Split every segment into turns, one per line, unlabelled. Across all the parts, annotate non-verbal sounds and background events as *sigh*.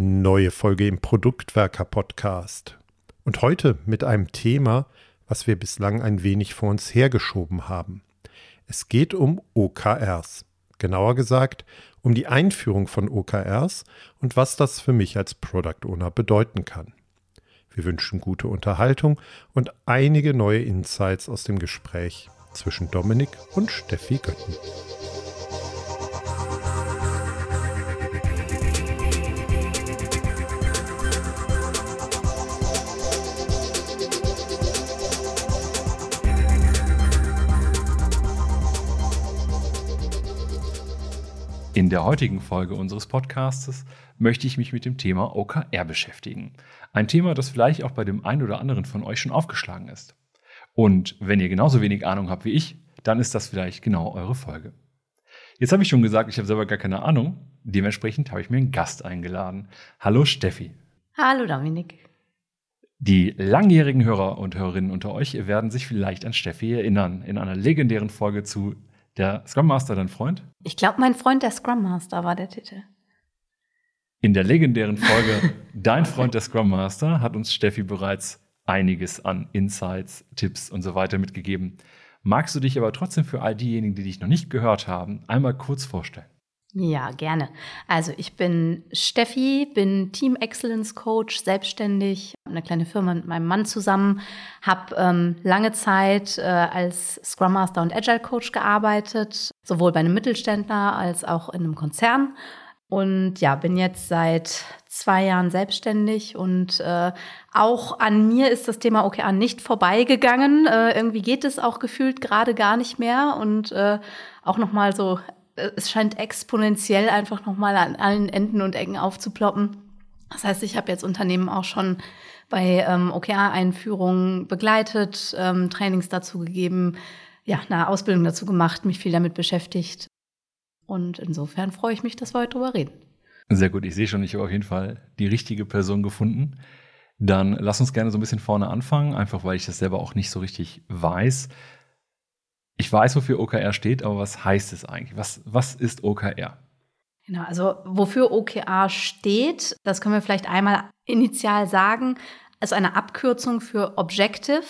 Neue Folge im Produktwerker Podcast. Und heute mit einem Thema, was wir bislang ein wenig vor uns hergeschoben haben. Es geht um OKRs. Genauer gesagt, um die Einführung von OKRs und was das für mich als Product Owner bedeuten kann. Wir wünschen gute Unterhaltung und einige neue Insights aus dem Gespräch zwischen Dominik und Steffi Götten.
In der heutigen Folge unseres Podcasts möchte ich mich mit dem Thema OKR beschäftigen. Ein Thema, das vielleicht auch bei dem einen oder anderen von euch schon aufgeschlagen ist. Und wenn ihr genauso wenig Ahnung habt wie ich, dann ist das vielleicht genau eure Folge. Jetzt habe ich schon gesagt, ich habe selber gar keine Ahnung. Dementsprechend habe ich mir einen Gast eingeladen. Hallo Steffi.
Hallo Dominik.
Die langjährigen Hörer und Hörerinnen unter euch werden sich vielleicht an Steffi erinnern. In einer legendären Folge zu der Scrum Master dein Freund?
Ich glaube, mein Freund der Scrum Master war der Titel.
In der legendären Folge *laughs* Dein Freund der Scrum Master hat uns Steffi bereits einiges an Insights, Tipps und so weiter mitgegeben. Magst du dich aber trotzdem für all diejenigen, die dich noch nicht gehört haben, einmal kurz vorstellen?
Ja, gerne. Also ich bin Steffi, bin Team Excellence Coach, selbstständig, eine kleine Firma mit meinem Mann zusammen, habe ähm, lange Zeit äh, als Scrum Master und Agile Coach gearbeitet, sowohl bei einem Mittelständler als auch in einem Konzern. Und ja, bin jetzt seit zwei Jahren selbstständig und äh, auch an mir ist das Thema OKR nicht vorbeigegangen. Äh, irgendwie geht es auch gefühlt gerade gar nicht mehr und äh, auch nochmal so es scheint exponentiell einfach nochmal an allen Enden und Ecken aufzuploppen. Das heißt, ich habe jetzt Unternehmen auch schon bei ähm, OKR-Einführungen begleitet, ähm, Trainings dazu gegeben, ja, eine Ausbildung dazu gemacht, mich viel damit beschäftigt. Und insofern freue ich mich, dass wir heute drüber reden.
Sehr gut, ich sehe schon, ich habe auf jeden Fall die richtige Person gefunden. Dann lass uns gerne so ein bisschen vorne anfangen, einfach weil ich das selber auch nicht so richtig weiß. Ich weiß, wofür OKR steht, aber was heißt es eigentlich? Was, was ist OKR?
Genau, also wofür OKR steht, das können wir vielleicht einmal initial sagen, ist eine Abkürzung für Objective,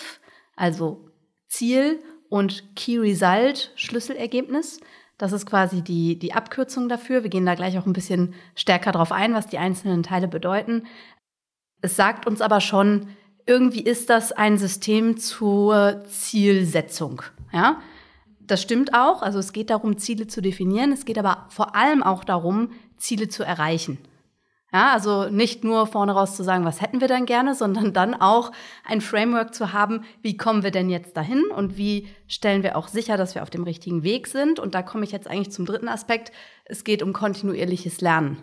also Ziel und Key Result, Schlüsselergebnis. Das ist quasi die, die Abkürzung dafür. Wir gehen da gleich auch ein bisschen stärker drauf ein, was die einzelnen Teile bedeuten. Es sagt uns aber schon, irgendwie ist das ein System zur Zielsetzung. Ja? Das stimmt auch. Also es geht darum, Ziele zu definieren. Es geht aber vor allem auch darum, Ziele zu erreichen. Ja, also nicht nur vorne raus zu sagen, was hätten wir denn gerne, sondern dann auch ein Framework zu haben, wie kommen wir denn jetzt dahin und wie stellen wir auch sicher, dass wir auf dem richtigen Weg sind. Und da komme ich jetzt eigentlich zum dritten Aspekt. Es geht um kontinuierliches Lernen.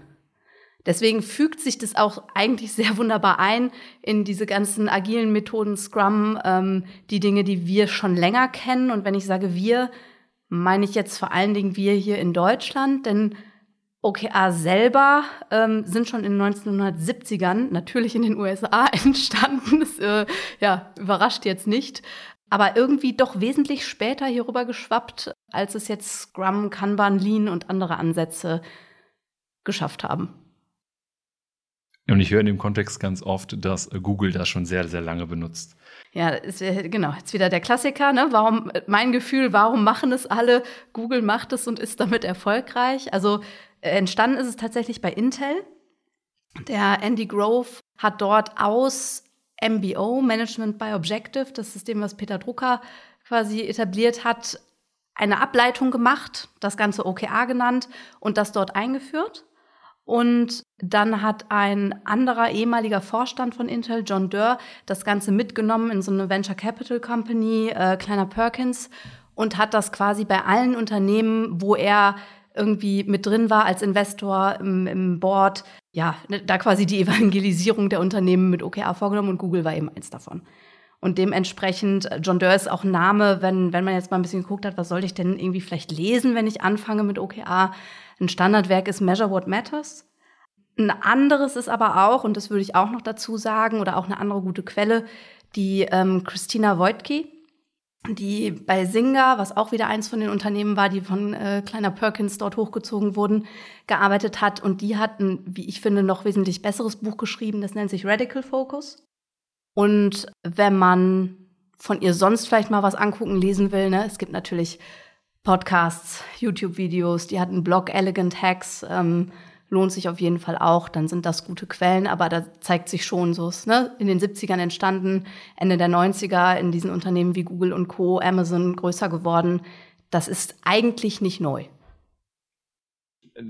Deswegen fügt sich das auch eigentlich sehr wunderbar ein in diese ganzen agilen Methoden Scrum, ähm, die Dinge, die wir schon länger kennen. Und wenn ich sage wir, meine ich jetzt vor allen Dingen wir hier in Deutschland, denn OKR selber ähm, sind schon in den 1970ern natürlich in den USA *laughs* entstanden. Das äh, ja, überrascht jetzt nicht. Aber irgendwie doch wesentlich später hierüber geschwappt, als es jetzt Scrum, Kanban, Lean und andere Ansätze geschafft haben.
Und ich höre in dem Kontext ganz oft, dass Google das schon sehr, sehr lange benutzt.
Ja, ist, genau, jetzt wieder der Klassiker, ne? Warum, mein Gefühl, warum machen es alle? Google macht es und ist damit erfolgreich. Also äh, entstanden ist es tatsächlich bei Intel. Der Andy Grove hat dort aus MBO, Management by Objective, das System, was Peter Drucker quasi etabliert hat, eine Ableitung gemacht, das Ganze OKR genannt und das dort eingeführt. Und dann hat ein anderer ehemaliger Vorstand von Intel, John Durr, das Ganze mitgenommen in so eine Venture Capital Company, äh, kleiner Perkins, und hat das quasi bei allen Unternehmen, wo er irgendwie mit drin war als Investor im, im Board, ja, ne, da quasi die Evangelisierung der Unternehmen mit OKR vorgenommen und Google war eben eins davon. Und dementsprechend, äh, John Durr ist auch Name, wenn, wenn man jetzt mal ein bisschen geguckt hat, was sollte ich denn irgendwie vielleicht lesen, wenn ich anfange mit OKR, ein Standardwerk ist Measure What Matters. Ein anderes ist aber auch, und das würde ich auch noch dazu sagen, oder auch eine andere gute Quelle, die ähm, Christina Wojtke. die bei Singa, was auch wieder eins von den Unternehmen war, die von äh, Kleiner Perkins dort hochgezogen wurden, gearbeitet hat. Und die hatten, wie ich finde, noch wesentlich besseres Buch geschrieben. Das nennt sich Radical Focus. Und wenn man von ihr sonst vielleicht mal was angucken, lesen will, ne, es gibt natürlich Podcasts, YouTube-Videos, die hat einen Blog Elegant Hacks, ähm, lohnt sich auf jeden Fall auch, dann sind das gute Quellen, aber da zeigt sich schon so, ne, in den 70ern entstanden, Ende der 90er in diesen Unternehmen wie Google und Co., Amazon größer geworden. Das ist eigentlich nicht neu.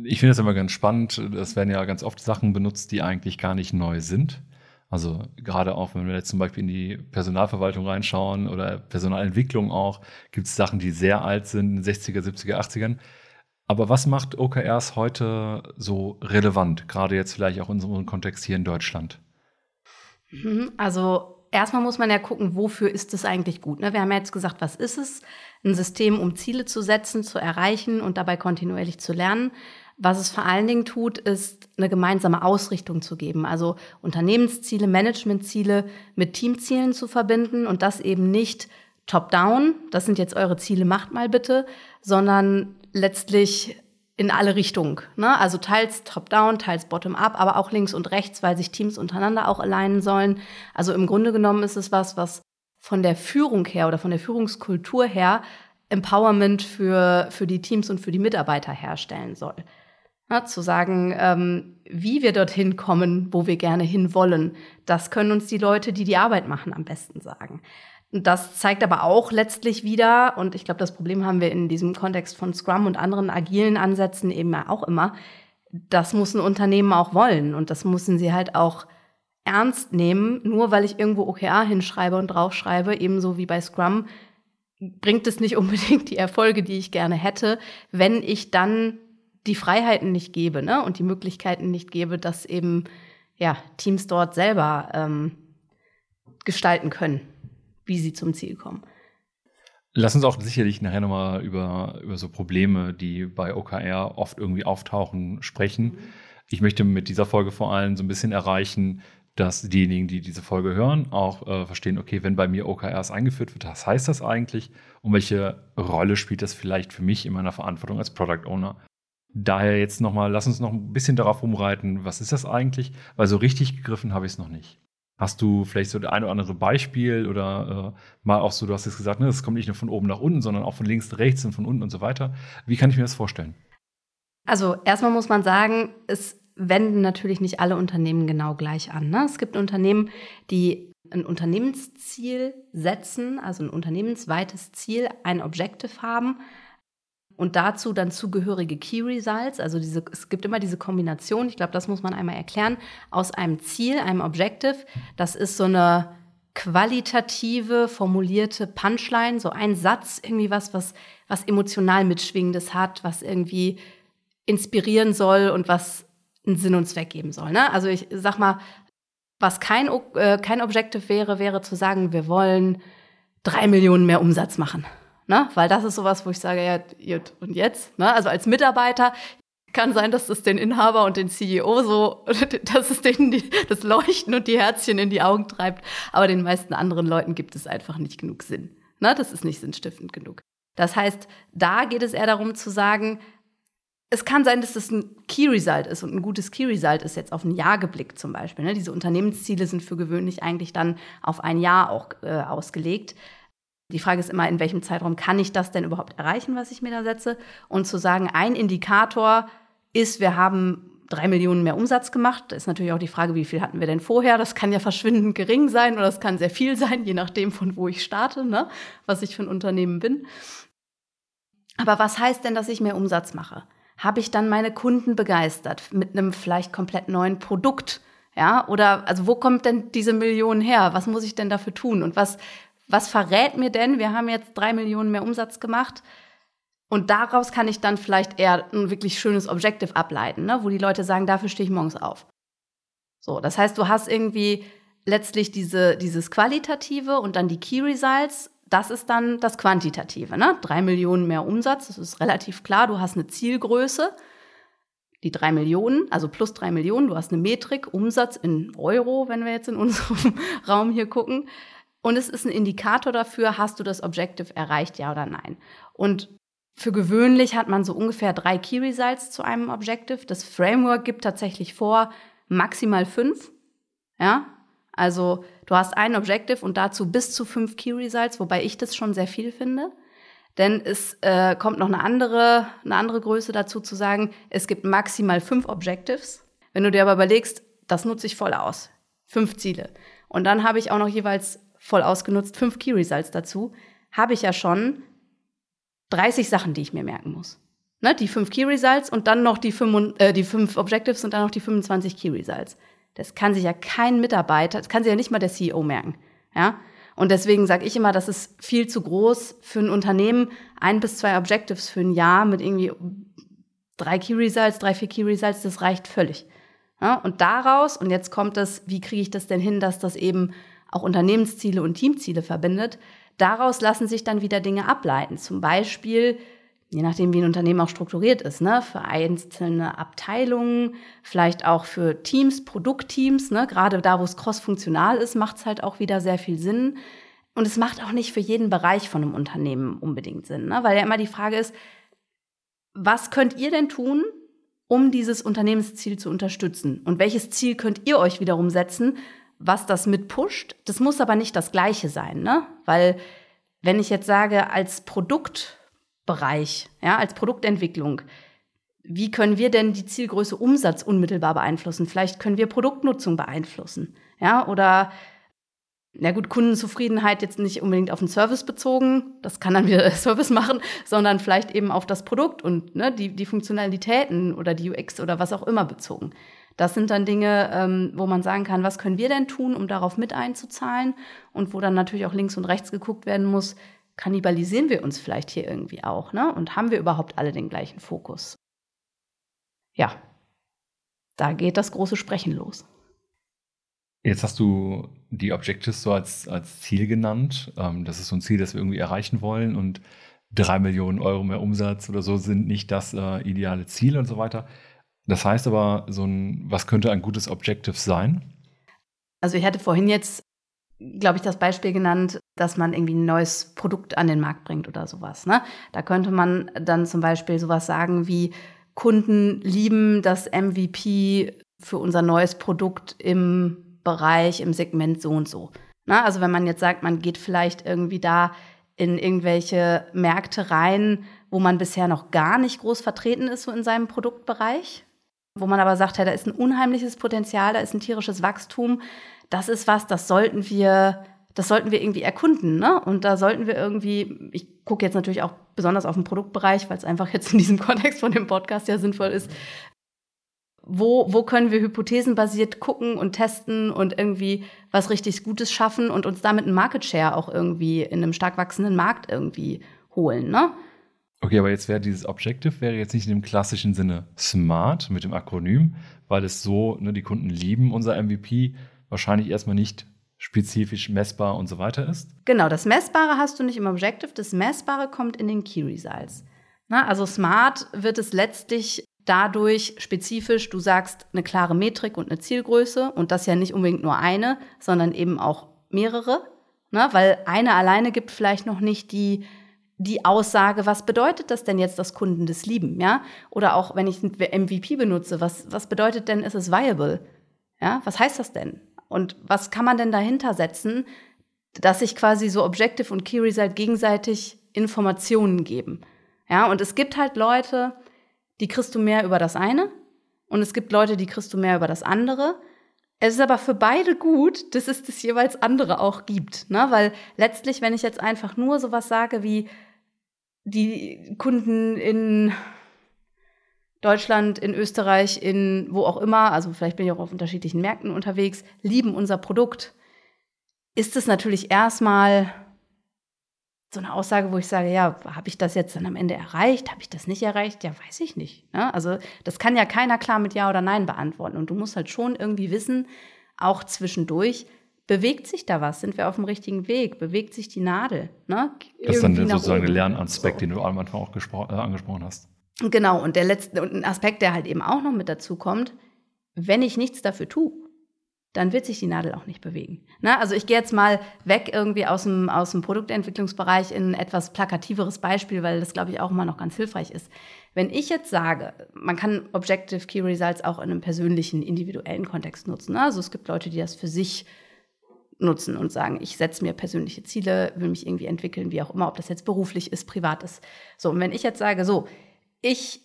Ich finde es immer ganz spannend. Es werden ja ganz oft Sachen benutzt, die eigentlich gar nicht neu sind. Also gerade auch, wenn wir jetzt zum Beispiel in die Personalverwaltung reinschauen oder Personalentwicklung auch, gibt es Sachen, die sehr alt sind, in den 60er, 70er, 80ern. Aber was macht OKRs heute so relevant, gerade jetzt vielleicht auch in unserem Kontext hier in Deutschland?
Mhm, also erstmal muss man ja gucken, wofür ist es eigentlich gut. Ne? Wir haben ja jetzt gesagt, was ist es? Ein System, um Ziele zu setzen, zu erreichen und dabei kontinuierlich zu lernen. Was es vor allen Dingen tut, ist eine gemeinsame Ausrichtung zu geben. Also Unternehmensziele, Managementziele mit Teamzielen zu verbinden und das eben nicht top-down, das sind jetzt eure Ziele, macht mal bitte, sondern letztlich in alle Richtungen. Ne? Also teils top-down, teils bottom-up, aber auch links und rechts, weil sich Teams untereinander auch alignen sollen. Also im Grunde genommen ist es was, was von der Führung her oder von der Führungskultur her Empowerment für, für die Teams und für die Mitarbeiter herstellen soll. Ja, zu sagen, ähm, wie wir dorthin kommen, wo wir gerne hinwollen, das können uns die Leute, die die Arbeit machen, am besten sagen. Das zeigt aber auch letztlich wieder, und ich glaube, das Problem haben wir in diesem Kontext von Scrum und anderen agilen Ansätzen eben auch immer, das muss ein Unternehmen auch wollen und das müssen sie halt auch ernst nehmen. Nur weil ich irgendwo OKR hinschreibe und draufschreibe, ebenso wie bei Scrum, bringt es nicht *laughs* unbedingt die Erfolge, die ich gerne hätte, wenn ich dann die Freiheiten nicht gebe ne? und die Möglichkeiten nicht gebe, dass eben ja, Teams dort selber ähm, gestalten können wie sie zum Ziel kommen.
Lass uns auch sicherlich nachher nochmal über, über so Probleme, die bei OKR oft irgendwie auftauchen, sprechen. Ich möchte mit dieser Folge vor allem so ein bisschen erreichen, dass diejenigen, die diese Folge hören, auch äh, verstehen, okay, wenn bei mir OKRs eingeführt wird, was heißt das eigentlich und welche Rolle spielt das vielleicht für mich in meiner Verantwortung als Product Owner? Daher jetzt nochmal, lass uns noch ein bisschen darauf umreiten, was ist das eigentlich? Weil so richtig gegriffen habe ich es noch nicht. Hast du vielleicht so das ein oder andere Beispiel oder äh, mal auch so, du hast jetzt gesagt, ne, kommt nicht nur von oben nach unten, sondern auch von links, rechts und von unten und so weiter. Wie kann ich mir das vorstellen?
Also erstmal muss man sagen, es wenden natürlich nicht alle Unternehmen genau gleich an. Ne? Es gibt Unternehmen, die ein Unternehmensziel setzen, also ein unternehmensweites Ziel, ein Objective haben und dazu dann zugehörige Key Results. Also diese, es gibt immer diese Kombination, ich glaube, das muss man einmal erklären, aus einem Ziel, einem Objective. Das ist so eine qualitative, formulierte Punchline, so ein Satz, irgendwie was, was, was emotional mitschwingendes hat, was irgendwie inspirieren soll und was einen Sinn und Zweck geben soll. Ne? Also ich sag mal, was kein, äh, kein Objective wäre, wäre zu sagen, wir wollen drei Millionen mehr Umsatz machen. Ne? Weil das ist sowas, wo ich sage, ja, und jetzt? Ne? Also als Mitarbeiter kann sein, dass das den Inhaber und den CEO so, *laughs* dass es denen die, das Leuchten und die Herzchen in die Augen treibt. Aber den meisten anderen Leuten gibt es einfach nicht genug Sinn. Ne? Das ist nicht sinnstiftend genug. Das heißt, da geht es eher darum zu sagen, es kann sein, dass das ein Key Result ist und ein gutes Key Result ist jetzt auf ein Jahr geblickt zum Beispiel. Ne? Diese Unternehmensziele sind für gewöhnlich eigentlich dann auf ein Jahr auch äh, ausgelegt. Die Frage ist immer, in welchem Zeitraum kann ich das denn überhaupt erreichen, was ich mir da setze? Und zu sagen, ein Indikator ist, wir haben drei Millionen mehr Umsatz gemacht. Da ist natürlich auch die Frage, wie viel hatten wir denn vorher? Das kann ja verschwindend gering sein oder es kann sehr viel sein, je nachdem, von wo ich starte, ne? was ich für ein Unternehmen bin. Aber was heißt denn, dass ich mehr Umsatz mache? Habe ich dann meine Kunden begeistert mit einem vielleicht komplett neuen Produkt? Ja, oder also wo kommt denn diese Million her? Was muss ich denn dafür tun? Und was, was verrät mir denn, wir haben jetzt drei Millionen mehr Umsatz gemacht und daraus kann ich dann vielleicht eher ein wirklich schönes Objective ableiten, ne? wo die Leute sagen, dafür stehe ich morgens auf. So, das heißt, du hast irgendwie letztlich diese, dieses Qualitative und dann die Key Results. Das ist dann das Quantitative. Ne? Drei Millionen mehr Umsatz, das ist relativ klar. Du hast eine Zielgröße, die drei Millionen, also plus drei Millionen. Du hast eine Metrik, Umsatz in Euro, wenn wir jetzt in unserem *laughs* Raum hier gucken. Und es ist ein Indikator dafür, hast du das Objective erreicht, ja oder nein. Und für gewöhnlich hat man so ungefähr drei Key Results zu einem Objective. Das Framework gibt tatsächlich vor, maximal fünf. Ja, also du hast ein Objective und dazu bis zu fünf Key Results, wobei ich das schon sehr viel finde. Denn es äh, kommt noch eine andere, eine andere Größe dazu zu sagen, es gibt maximal fünf Objectives. Wenn du dir aber überlegst, das nutze ich voll aus. Fünf Ziele. Und dann habe ich auch noch jeweils voll ausgenutzt, fünf Key Results dazu, habe ich ja schon 30 Sachen, die ich mir merken muss. Ne, die fünf Key Results und dann noch die, fünf, äh, die fünf Objectives und dann noch die 25 Key Results. Das kann sich ja kein Mitarbeiter, das kann sich ja nicht mal der CEO merken. Ja? Und deswegen sage ich immer, das ist viel zu groß für ein Unternehmen, ein bis zwei Objectives für ein Jahr mit irgendwie drei Key Results, drei, vier Key Results, das reicht völlig. Ja? Und daraus, und jetzt kommt es, wie kriege ich das denn hin, dass das eben auch Unternehmensziele und Teamziele verbindet. Daraus lassen sich dann wieder Dinge ableiten. Zum Beispiel, je nachdem, wie ein Unternehmen auch strukturiert ist, ne, für einzelne Abteilungen, vielleicht auch für Teams, Produktteams, ne, gerade da, wo es crossfunktional ist, macht es halt auch wieder sehr viel Sinn. Und es macht auch nicht für jeden Bereich von einem Unternehmen unbedingt Sinn, ne, weil ja immer die Frage ist, was könnt ihr denn tun, um dieses Unternehmensziel zu unterstützen? Und welches Ziel könnt ihr euch wiederum setzen, was das mit pusht. Das muss aber nicht das Gleiche sein, ne? Weil wenn ich jetzt sage, als Produktbereich, ja, als Produktentwicklung, wie können wir denn die Zielgröße Umsatz unmittelbar beeinflussen? Vielleicht können wir Produktnutzung beeinflussen, ja, oder na gut, Kundenzufriedenheit jetzt nicht unbedingt auf den Service bezogen, das kann dann wieder der *laughs* Service machen, sondern vielleicht eben auf das Produkt und ne, die, die Funktionalitäten oder die UX oder was auch immer bezogen. Das sind dann Dinge, ähm, wo man sagen kann, was können wir denn tun, um darauf mit einzuzahlen und wo dann natürlich auch links und rechts geguckt werden muss, kannibalisieren wir uns vielleicht hier irgendwie auch, ne? Und haben wir überhaupt alle den gleichen Fokus? Ja, da geht das große Sprechen los.
Jetzt hast du die Objectives so als, als Ziel genannt. Ähm, das ist so ein Ziel, das wir irgendwie erreichen wollen und drei Millionen Euro mehr Umsatz oder so sind nicht das äh, ideale Ziel und so weiter. Das heißt aber, so ein, was könnte ein gutes Objective sein?
Also ich hatte vorhin jetzt, glaube ich, das Beispiel genannt, dass man irgendwie ein neues Produkt an den Markt bringt oder sowas. Ne? Da könnte man dann zum Beispiel sowas sagen wie, Kunden lieben das MVP für unser neues Produkt im Bereich, im Segment so und so. Na, also wenn man jetzt sagt, man geht vielleicht irgendwie da in irgendwelche Märkte rein, wo man bisher noch gar nicht groß vertreten ist, so in seinem Produktbereich, wo man aber sagt, hey, da ist ein unheimliches Potenzial, da ist ein tierisches Wachstum. Das ist was, das sollten wir, das sollten wir irgendwie erkunden, ne? Und da sollten wir irgendwie, ich gucke jetzt natürlich auch besonders auf den Produktbereich, weil es einfach jetzt in diesem *laughs* Kontext von dem Podcast ja sinnvoll ist. Wo, wo können wir hypothesenbasiert gucken und testen und irgendwie was richtig Gutes schaffen und uns damit einen Market Share auch irgendwie in einem stark wachsenden Markt irgendwie holen, ne?
Okay, aber jetzt wäre dieses Objective wäre jetzt nicht in dem klassischen Sinne smart mit dem Akronym, weil es so, ne, die Kunden lieben unser MVP, wahrscheinlich erstmal nicht spezifisch messbar und so weiter ist.
Genau, das Messbare hast du nicht im Objective, das Messbare kommt in den Key Results. Na, also smart wird es letztlich dadurch spezifisch, du sagst eine klare Metrik und eine Zielgröße und das ja nicht unbedingt nur eine, sondern eben auch mehrere, ne? weil eine alleine gibt vielleicht noch nicht die die Aussage, was bedeutet das denn jetzt, dass Kunden das lieben, ja? Oder auch, wenn ich MVP benutze, was, was bedeutet denn, ist es viable? Ja, was heißt das denn? Und was kann man denn dahinter setzen, dass sich quasi so Objective und Key Result gegenseitig Informationen geben? Ja, und es gibt halt Leute, die kriegst du mehr über das eine und es gibt Leute, die kriegst du mehr über das andere. Es ist aber für beide gut, dass es das jeweils andere auch gibt, ne? Weil letztlich, wenn ich jetzt einfach nur sowas sage wie, die Kunden in Deutschland, in Österreich, in wo auch immer, also vielleicht bin ich auch auf unterschiedlichen Märkten unterwegs, lieben unser Produkt, ist es natürlich erstmal so eine Aussage, wo ich sage, ja, habe ich das jetzt dann am Ende erreicht? Habe ich das nicht erreicht? Ja, weiß ich nicht. Ne? Also das kann ja keiner klar mit Ja oder Nein beantworten. Und du musst halt schon irgendwie wissen, auch zwischendurch, bewegt sich da was? Sind wir auf dem richtigen Weg? Bewegt sich die Nadel? Ne?
Das ist dann sozusagen der Lernaspekt, so. den du am Anfang auch äh, angesprochen hast.
Genau, und der letzte und ein Aspekt, der halt eben auch noch mit dazu kommt, wenn ich nichts dafür tue, dann wird sich die Nadel auch nicht bewegen. Ne? Also ich gehe jetzt mal weg irgendwie aus dem, aus dem Produktentwicklungsbereich in ein etwas plakativeres Beispiel, weil das, glaube ich, auch immer noch ganz hilfreich ist. Wenn ich jetzt sage, man kann Objective Key Results auch in einem persönlichen, individuellen Kontext nutzen. Ne? Also es gibt Leute, die das für sich nutzen und sagen, ich setze mir persönliche Ziele, will mich irgendwie entwickeln, wie auch immer, ob das jetzt beruflich ist, privat ist. So, und wenn ich jetzt sage, so, ich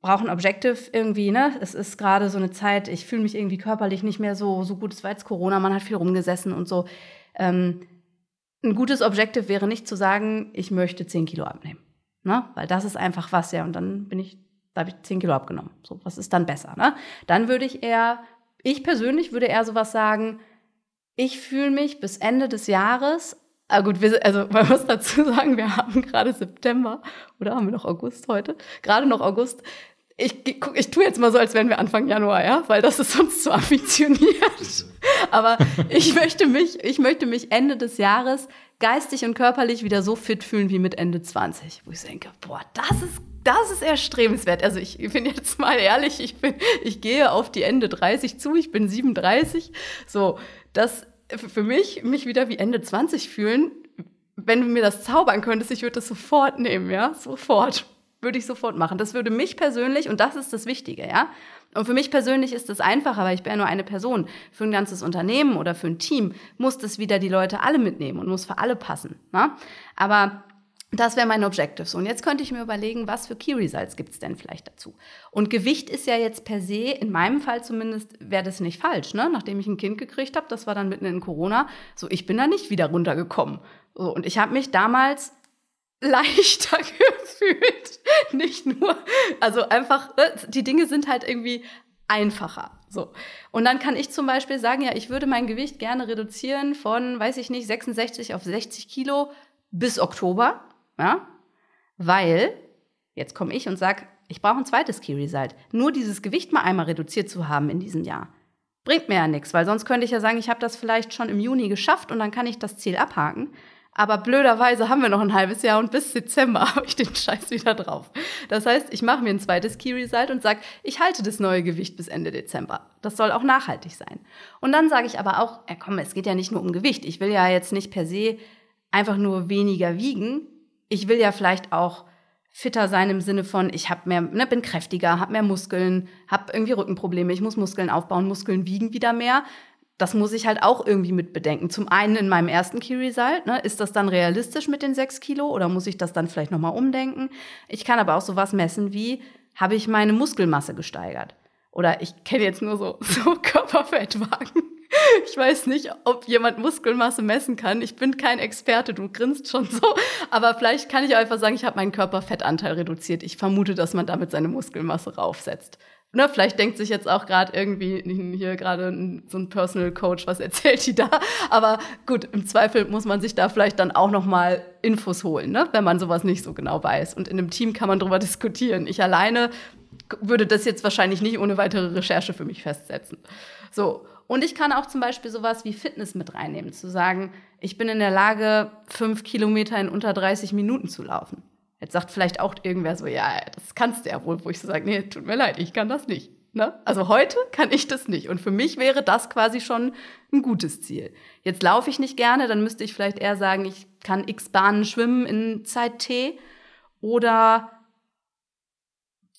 brauche ein Objective irgendwie, ne? Es ist gerade so eine Zeit, ich fühle mich irgendwie körperlich nicht mehr so, so gut. Es war jetzt Corona, man hat viel rumgesessen und so. Ähm, ein gutes Objective wäre nicht zu sagen, ich möchte 10 Kilo abnehmen. Ne? Weil das ist einfach was, ja, und dann bin ich, da habe ich 10 Kilo abgenommen. So, was ist dann besser? Ne? Dann würde ich eher, ich persönlich würde eher sowas sagen, ich fühle mich bis Ende des Jahres Ah gut, wir, also *laughs* man muss dazu sagen, wir haben gerade September oder haben wir noch August heute? Gerade noch August. Ich, guck, ich tue jetzt mal so, als wären wir Anfang Januar, ja, weil das ist sonst zu ambitioniert. *laughs* Aber ich möchte mich, ich möchte mich Ende des Jahres geistig und körperlich wieder so fit fühlen wie mit Ende 20, wo ich denke, boah, das ist das ist erstrebenswert. Also ich bin jetzt mal ehrlich, ich bin, ich gehe auf die Ende 30 zu, ich bin 37. So, das für mich, mich wieder wie Ende 20 fühlen, wenn du mir das zaubern könntest, ich würde das sofort nehmen, ja, sofort. Würde ich sofort machen. Das würde mich persönlich, und das ist das Wichtige, ja. Und für mich persönlich ist es einfacher, weil ich bin ja nur eine Person. Für ein ganzes Unternehmen oder für ein Team muss das wieder die Leute alle mitnehmen und muss für alle passen. Ne? Aber das wäre mein Objective. Und jetzt könnte ich mir überlegen, was für Key Results gibt es denn vielleicht dazu? Und Gewicht ist ja jetzt per se, in meinem Fall zumindest, wäre das nicht falsch, ne? Nachdem ich ein Kind gekriegt habe, das war dann mitten in Corona, so ich bin da nicht wieder runtergekommen. So, und ich habe mich damals *laughs* leichter *laughs* gefühlt. Nicht nur, also einfach, ne, die Dinge sind halt irgendwie einfacher. So. Und dann kann ich zum Beispiel sagen, ja, ich würde mein Gewicht gerne reduzieren von, weiß ich nicht, 66 auf 60 Kilo bis Oktober. Ja? Weil, jetzt komme ich und sage, ich brauche ein zweites Key Result. Nur dieses Gewicht mal einmal reduziert zu haben in diesem Jahr, bringt mir ja nichts, weil sonst könnte ich ja sagen, ich habe das vielleicht schon im Juni geschafft und dann kann ich das Ziel abhaken. Aber blöderweise haben wir noch ein halbes Jahr und bis Dezember *laughs* habe ich den Scheiß wieder drauf. Das heißt, ich mache mir ein zweites Key Result und sage, ich halte das neue Gewicht bis Ende Dezember. Das soll auch nachhaltig sein. Und dann sage ich aber auch, ja komm, es geht ja nicht nur um Gewicht. Ich will ja jetzt nicht per se einfach nur weniger wiegen, ich will ja vielleicht auch fitter sein im Sinne von, ich hab mehr, ne, bin kräftiger, habe mehr Muskeln, habe irgendwie Rückenprobleme, ich muss Muskeln aufbauen, Muskeln wiegen wieder mehr. Das muss ich halt auch irgendwie mit bedenken. Zum einen in meinem ersten Key Result, ne, ist das dann realistisch mit den sechs Kilo oder muss ich das dann vielleicht nochmal umdenken? Ich kann aber auch sowas messen wie, habe ich meine Muskelmasse gesteigert? Oder ich kenne jetzt nur so, *laughs* so Körperfettwagen. *laughs* Ich weiß nicht, ob jemand Muskelmasse messen kann. Ich bin kein Experte, du grinst schon so. Aber vielleicht kann ich einfach sagen, ich habe meinen Körperfettanteil reduziert. Ich vermute, dass man damit seine Muskelmasse raufsetzt. Ne, vielleicht denkt sich jetzt auch gerade irgendwie hier gerade so ein Personal Coach, was erzählt die da? Aber gut, im Zweifel muss man sich da vielleicht dann auch noch mal Infos holen, ne, wenn man sowas nicht so genau weiß. Und in einem Team kann man darüber diskutieren. Ich alleine würde das jetzt wahrscheinlich nicht ohne weitere Recherche für mich festsetzen. So und ich kann auch zum Beispiel sowas wie Fitness mit reinnehmen, zu sagen, ich bin in der Lage, fünf Kilometer in unter 30 Minuten zu laufen. Jetzt sagt vielleicht auch irgendwer so, ja, das kannst du ja wohl, wo ich so sage, nee, tut mir leid, ich kann das nicht. Ne? Also heute kann ich das nicht. Und für mich wäre das quasi schon ein gutes Ziel. Jetzt laufe ich nicht gerne, dann müsste ich vielleicht eher sagen, ich kann x Bahnen schwimmen in Zeit T. Oder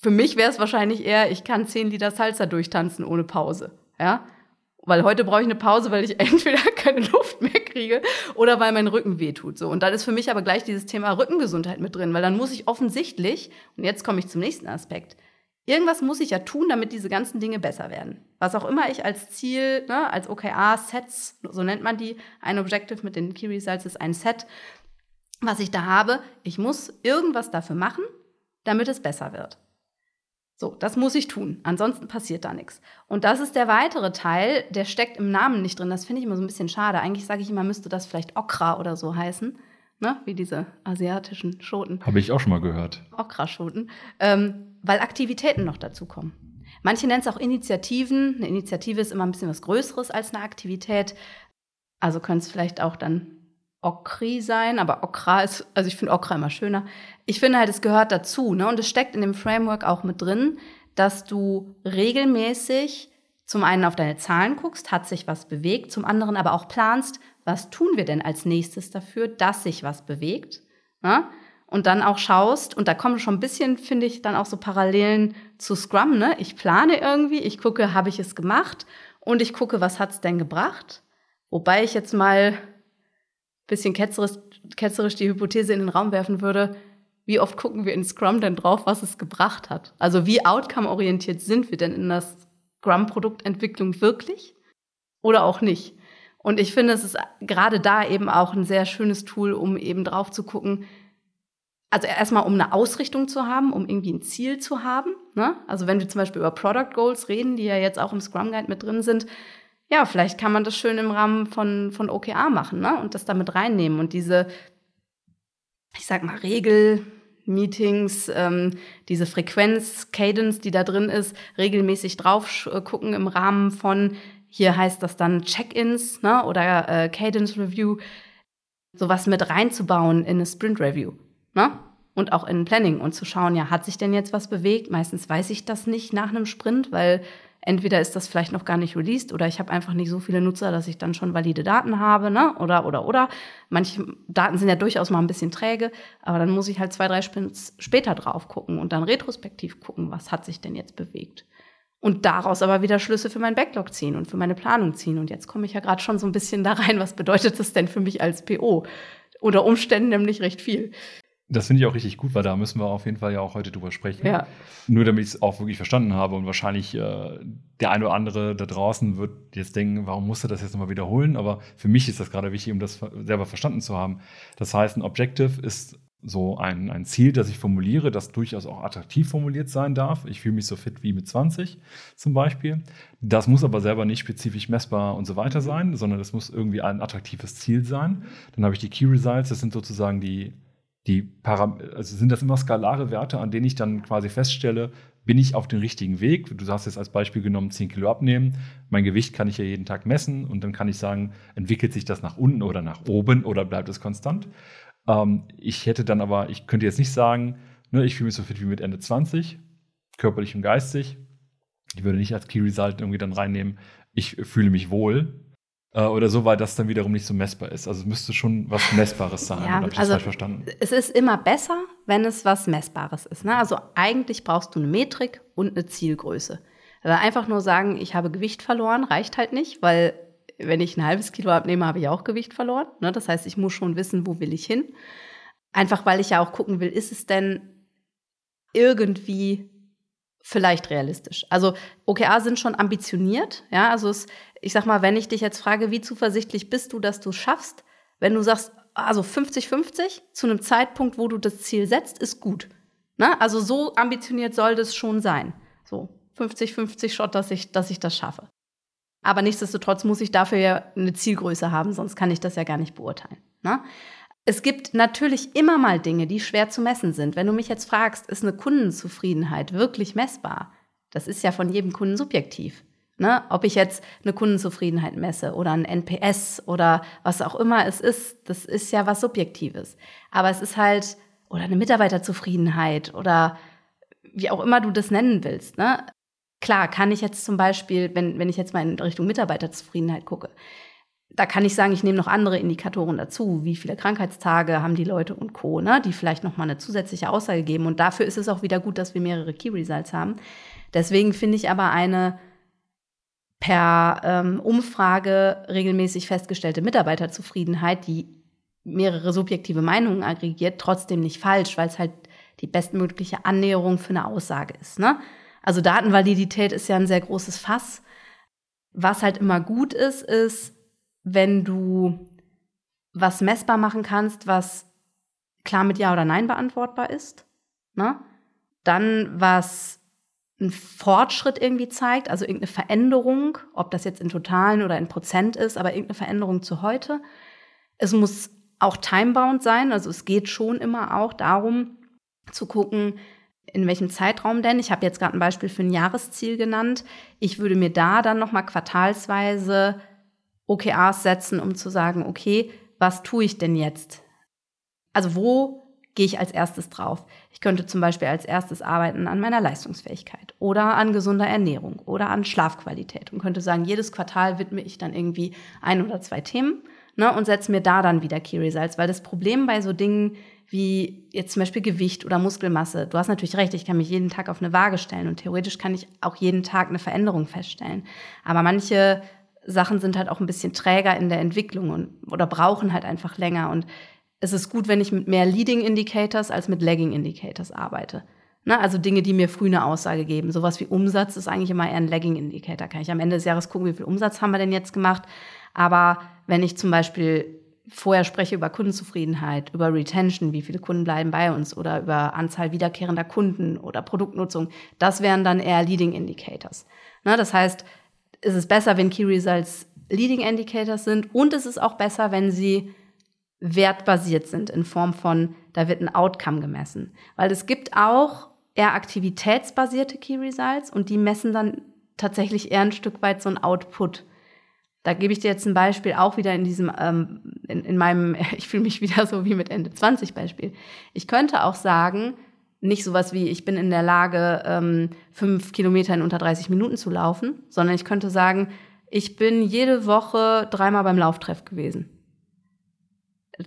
für mich wäre es wahrscheinlich eher, ich kann 10 Liter Salsa durchtanzen ohne Pause. Ja? Weil heute brauche ich eine Pause, weil ich *laughs* entweder keine Luft mehr kriege oder weil mein Rücken wehtut. So. Und dann ist für mich aber gleich dieses Thema Rückengesundheit mit drin, weil dann muss ich offensichtlich, und jetzt komme ich zum nächsten Aspekt, irgendwas muss ich ja tun, damit diese ganzen Dinge besser werden. Was auch immer ich als Ziel, ne, als OKR-Sets, so nennt man die, ein Objective mit den Key Results ist ein Set, was ich da habe, ich muss irgendwas dafür machen, damit es besser wird. So, das muss ich tun. Ansonsten passiert da nichts. Und das ist der weitere Teil, der steckt im Namen nicht drin. Das finde ich immer so ein bisschen schade. Eigentlich sage ich immer, müsste das vielleicht Okra oder so heißen. Ne? Wie diese asiatischen Schoten.
Habe ich auch schon mal gehört.
Okra-Schoten. Ähm, weil Aktivitäten noch dazu kommen. Manche nennen es auch Initiativen. Eine Initiative ist immer ein bisschen was Größeres als eine Aktivität. Also können es vielleicht auch dann Okri sein, aber Okra ist, also ich finde Okra immer schöner. Ich finde halt, es gehört dazu, ne? Und es steckt in dem Framework auch mit drin, dass du regelmäßig zum einen auf deine Zahlen guckst, hat sich was bewegt, zum anderen aber auch planst, was tun wir denn als nächstes dafür, dass sich was bewegt. Ne? Und dann auch schaust, und da kommen schon ein bisschen, finde ich, dann auch so Parallelen zu Scrum. Ne? Ich plane irgendwie, ich gucke, habe ich es gemacht und ich gucke, was hat's denn gebracht. Wobei ich jetzt mal bisschen ketzerisch, ketzerisch die Hypothese in den Raum werfen würde, wie oft gucken wir in Scrum denn drauf, was es gebracht hat? Also wie outcome-orientiert sind wir denn in der Scrum-Produktentwicklung wirklich oder auch nicht? Und ich finde, es ist gerade da eben auch ein sehr schönes Tool, um eben drauf zu gucken, also erstmal um eine Ausrichtung zu haben, um irgendwie ein Ziel zu haben. Ne? Also wenn wir zum Beispiel über Product Goals reden, die ja jetzt auch im Scrum Guide mit drin sind, ja, vielleicht kann man das schön im Rahmen von, von OKR machen ne? und das damit reinnehmen und diese, ich sag mal, Regel, Meetings, ähm, diese Frequenz, Cadence, die da drin ist, regelmäßig drauf äh, gucken im Rahmen von, hier heißt das dann Check-ins ne, oder äh, Cadence Review, sowas mit reinzubauen in eine Sprint Review. Ne? Und auch in Planning und zu schauen, ja, hat sich denn jetzt was bewegt? Meistens weiß ich das nicht nach einem Sprint, weil entweder ist das vielleicht noch gar nicht released oder ich habe einfach nicht so viele Nutzer, dass ich dann schon valide Daten habe, ne? Oder, oder, oder. Manche Daten sind ja durchaus mal ein bisschen träge, aber dann muss ich halt zwei, drei Sprints später drauf gucken und dann retrospektiv gucken, was hat sich denn jetzt bewegt. Und daraus aber wieder Schlüsse für meinen Backlog ziehen und für meine Planung ziehen. Und jetzt komme ich ja gerade schon so ein bisschen da rein, was bedeutet das denn für mich als PO? Unter Umständen nämlich recht viel.
Das finde ich auch richtig gut, weil da müssen wir auf jeden Fall ja auch heute drüber sprechen.
Ja.
Nur damit ich es auch wirklich verstanden habe und wahrscheinlich äh, der eine oder andere da draußen wird jetzt denken, warum musst du das jetzt nochmal wiederholen? Aber für mich ist das gerade wichtig, um das selber verstanden zu haben. Das heißt, ein Objective ist so ein, ein Ziel, das ich formuliere, das durchaus auch attraktiv formuliert sein darf. Ich fühle mich so fit wie mit 20 zum Beispiel. Das muss aber selber nicht spezifisch messbar und so weiter sein, sondern das muss irgendwie ein attraktives Ziel sein. Dann habe ich die Key Results, das sind sozusagen die die Param also sind das immer skalare Werte, an denen ich dann quasi feststelle, bin ich auf dem richtigen Weg? Du hast jetzt als Beispiel genommen, 10 Kilo abnehmen. Mein Gewicht kann ich ja jeden Tag messen und dann kann ich sagen, entwickelt sich das nach unten oder nach oben oder bleibt es konstant? Ähm, ich hätte dann aber, ich könnte jetzt nicht sagen, ne, ich fühle mich so fit wie mit Ende 20, körperlich und geistig. Ich würde nicht als Key Result irgendwie dann reinnehmen, ich fühle mich wohl, oder so, weil das dann wiederum nicht so messbar ist. Also es müsste schon was Messbares sein.
Ja,
ich
also
das falsch verstanden?
Es ist immer besser, wenn es was Messbares ist. Ne? Also eigentlich brauchst du eine Metrik und eine Zielgröße. Also einfach nur sagen, ich habe Gewicht verloren, reicht halt nicht, weil wenn ich ein halbes Kilo abnehme, habe ich auch Gewicht verloren. Ne? Das heißt, ich muss schon wissen, wo will ich hin. Einfach weil ich ja auch gucken will, ist es denn irgendwie vielleicht realistisch. Also OKA sind schon ambitioniert, ja, also es, ich sag mal, wenn ich dich jetzt frage, wie zuversichtlich bist du, dass du es schaffst, wenn du sagst, also 50-50 zu einem Zeitpunkt, wo du das Ziel setzt, ist gut. Ne? Also so ambitioniert soll das schon sein. So 50-50 Shot, dass ich, dass ich das schaffe. Aber nichtsdestotrotz muss ich dafür ja eine Zielgröße haben, sonst kann ich das ja gar nicht beurteilen. Ne? Es gibt natürlich immer mal Dinge, die schwer zu messen sind. Wenn du mich jetzt fragst, ist eine Kundenzufriedenheit wirklich messbar? Das ist ja von jedem Kunden subjektiv. Ne? Ob ich jetzt eine Kundenzufriedenheit messe oder ein NPS oder was auch immer es ist, das ist ja was Subjektives. Aber es ist halt, oder eine Mitarbeiterzufriedenheit oder wie auch immer du das nennen willst. Ne? Klar, kann ich jetzt zum Beispiel, wenn, wenn ich jetzt mal in Richtung Mitarbeiterzufriedenheit gucke, da kann ich sagen, ich nehme noch andere Indikatoren dazu, wie viele Krankheitstage haben die Leute und Co., ne, die vielleicht noch mal eine zusätzliche Aussage geben. Und dafür ist es auch wieder gut, dass wir mehrere Key Results haben. Deswegen finde ich aber eine per ähm, Umfrage regelmäßig festgestellte Mitarbeiterzufriedenheit, die mehrere subjektive Meinungen aggregiert, trotzdem nicht falsch, weil es halt die bestmögliche Annäherung für eine Aussage ist. Ne? Also Datenvalidität ist ja ein sehr großes Fass. Was halt immer gut ist, ist, wenn du was messbar machen kannst, was klar mit Ja oder Nein beantwortbar ist. Ne? Dann was einen Fortschritt irgendwie zeigt, also irgendeine Veränderung, ob das jetzt in Totalen oder in Prozent ist, aber irgendeine Veränderung zu heute. Es muss auch timebound sein, also es geht schon immer auch darum zu gucken, in welchem Zeitraum denn. Ich habe jetzt gerade ein Beispiel für ein Jahresziel genannt. Ich würde mir da dann noch mal quartalsweise OKRs setzen, um zu sagen, okay, was tue ich denn jetzt? Also wo gehe ich als erstes drauf. Ich könnte zum Beispiel als erstes arbeiten an meiner Leistungsfähigkeit oder an gesunder Ernährung oder an Schlafqualität und könnte sagen, jedes Quartal widme ich dann irgendwie ein oder zwei Themen ne, und setze mir da dann wieder Key Results, weil das Problem bei so Dingen wie jetzt zum Beispiel Gewicht oder Muskelmasse, du hast natürlich recht, ich kann mich jeden Tag auf eine Waage stellen und theoretisch kann ich auch jeden Tag eine Veränderung feststellen. Aber manche Sachen sind halt auch ein bisschen träger in der Entwicklung und, oder brauchen halt einfach länger. Und es ist gut, wenn ich mit mehr Leading Indicators als mit Lagging Indicators arbeite. Ne? Also Dinge, die mir früh eine Aussage geben. Sowas wie Umsatz ist eigentlich immer eher ein Lagging Indicator. Kann ich am Ende des Jahres gucken, wie viel Umsatz haben wir denn jetzt gemacht. Aber wenn ich zum Beispiel vorher spreche über Kundenzufriedenheit, über Retention, wie viele Kunden bleiben bei uns oder über Anzahl wiederkehrender Kunden oder Produktnutzung, das wären dann eher Leading Indicators. Ne? Das heißt, ist es besser, wenn Key Results Leading Indicators sind und es ist auch besser, wenn sie wertbasiert sind in Form von, da wird ein Outcome gemessen. Weil es gibt auch eher aktivitätsbasierte Key Results und die messen dann tatsächlich eher ein Stück weit so ein Output. Da gebe ich dir jetzt ein Beispiel auch wieder in diesem, ähm, in, in meinem, *laughs* ich fühle mich wieder so wie mit Ende 20 Beispiel. Ich könnte auch sagen, nicht sowas wie, ich bin in der Lage, ähm, fünf Kilometer in unter 30 Minuten zu laufen, sondern ich könnte sagen, ich bin jede Woche dreimal beim Lauftreff gewesen.